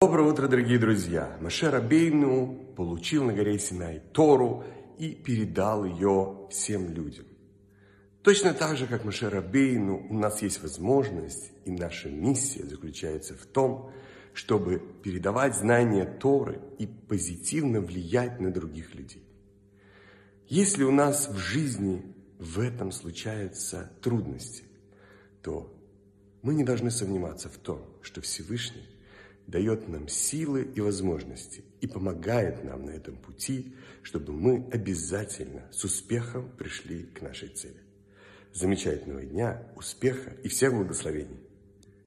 Доброе утро, дорогие друзья! Маше Рабейну получил на горе Синай Тору и передал ее всем людям. Точно так же, как Маше Рабейну, у нас есть возможность, и наша миссия заключается в том, чтобы передавать знания Торы и позитивно влиять на других людей. Если у нас в жизни в этом случаются трудности, то мы не должны сомневаться в том, что Всевышний дает нам силы и возможности и помогает нам на этом пути, чтобы мы обязательно с успехом пришли к нашей цели. Замечательного дня, успеха и всех благословений!